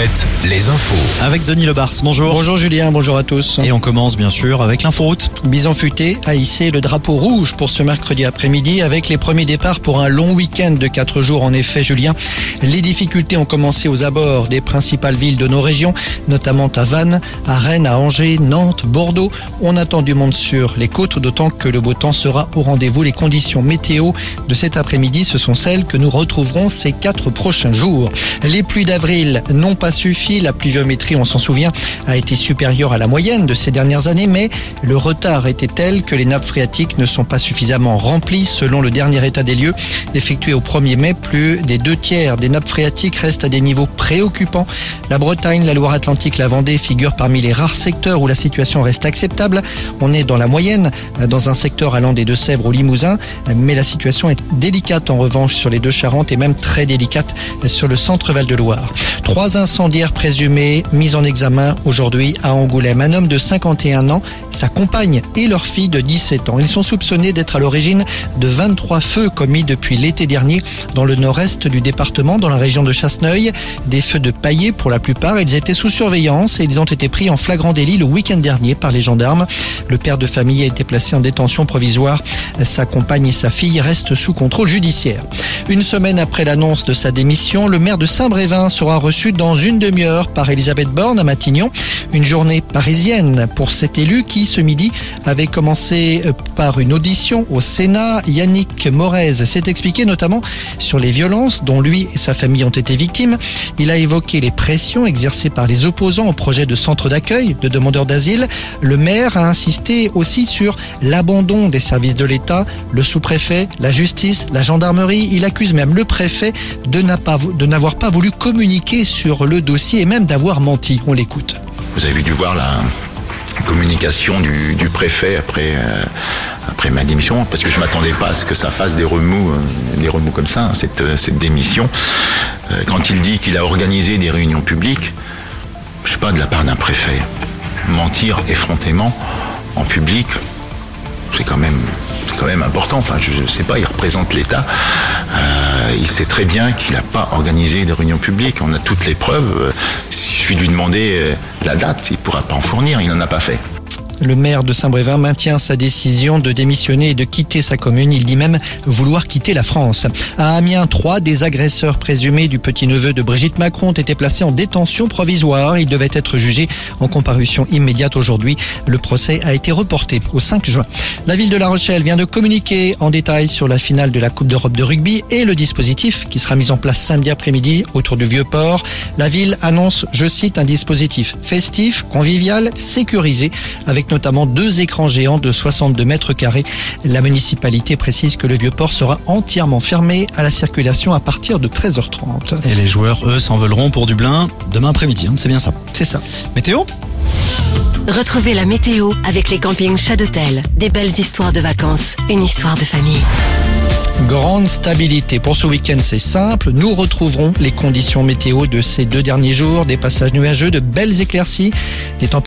7, les infos. Avec Denis Lebars, bonjour. Bonjour Julien, bonjour à tous. Et on commence bien sûr avec l'inforoute. Bison Futé a hissé le drapeau rouge pour ce mercredi après-midi avec les premiers départs pour un long week-end de 4 jours. En effet, Julien, les difficultés ont commencé aux abords des principales villes de nos régions, notamment à Vannes, à Rennes, à Angers, Nantes, Bordeaux. On attend du monde sur les côtes, d'autant que le beau temps sera au rendez-vous. Les conditions météo de cet après-midi, ce sont celles que nous retrouverons ces quatre prochains jours. Les pluies d'avril n'ont pas suffi. La pluviométrie, on s'en souvient, a été supérieure à la moyenne de ces dernières années, mais le retard était tel que les nappes phréatiques ne sont pas suffisamment remplies. Selon le dernier état des lieux effectué au 1er mai, plus des deux tiers des nappes phréatiques restent à des niveaux préoccupants. La Bretagne, la Loire-Atlantique, la Vendée figurent parmi les rares secteurs où la situation reste acceptable. On est dans la moyenne, dans un secteur allant des Deux-Sèvres au Limousin, mais la situation est délicate en revanche sur les deux Charentes et même très délicate sur le centre Val de Loire. Trois incendiaires présumés mis en examen aujourd'hui à Angoulême. Un homme de 51 ans, sa compagne et leur fille de 17 ans. Ils sont soupçonnés d'être à l'origine de 23 feux commis depuis l'été dernier dans le nord-est du département, dans la région de Chasseneuil. Des feux de paillé pour la plupart. Ils étaient sous surveillance et ils ont été pris en flagrant délit le week-end dernier par les gendarmes. Le père de famille a été placé en détention provisoire. Sa compagne et sa fille restent sous contrôle judiciaire. Une semaine après l'annonce de sa démission, le maire de Saint-Brévin sera reçu dans une demi-heure par Elisabeth Borne à Matignon. Une journée parisienne pour cet élu qui, ce midi, avait commencé par une audition au Sénat. Yannick Morez s'est expliqué notamment sur les violences dont lui et sa famille ont été victimes. Il a évoqué les pressions exercées par les opposants au projet de centre d'accueil de demandeurs d'asile. Le maire a insisté aussi sur l'abandon des services de l'État, le sous-préfet, la justice, la gendarmerie. Il accuse même le préfet de n'avoir pas voulu communiquer sur le dossier et même d'avoir menti. On l'écoute. Vous avez dû voir la communication du, préfet après, euh, après ma démission, parce que je m'attendais pas à ce que ça fasse des remous, euh, des remous comme ça, cette, cette démission. Euh, quand il dit qu'il a organisé des réunions publiques, je sais pas, de la part d'un préfet, mentir effrontément en public, c'est quand même c'est quand même important. Enfin, je ne sais pas, il représente l'État. Euh, il sait très bien qu'il n'a pas organisé de réunions publiques. On a toutes les preuves. Il suffit de lui demander la date. Il ne pourra pas en fournir. Il n'en a pas fait. Le maire de Saint-Brévin maintient sa décision de démissionner et de quitter sa commune. Il dit même vouloir quitter la France. À Amiens, trois des agresseurs présumés du petit-neveu de Brigitte Macron ont été placés en détention provisoire. Ils devaient être jugés en comparution immédiate aujourd'hui. Le procès a été reporté au 5 juin. La ville de La Rochelle vient de communiquer en détail sur la finale de la Coupe d'Europe de rugby et le dispositif qui sera mis en place samedi après-midi autour du Vieux-Port. La ville annonce, je cite, un dispositif festif, convivial, sécurisé avec notamment deux écrans géants de 62 mètres carrés. La municipalité précise que le Vieux-Port sera entièrement fermé à la circulation à partir de 13h30. Et les joueurs, eux, s'envoleront pour Dublin demain après-midi, hein, c'est bien ça. C'est ça. Météo Retrouvez la météo avec les campings Chadotel. Des belles histoires de vacances, une histoire de famille. Grande stabilité. Pour ce week-end, c'est simple. Nous retrouverons les conditions météo de ces deux derniers jours. Des passages nuageux, de belles éclaircies, des températures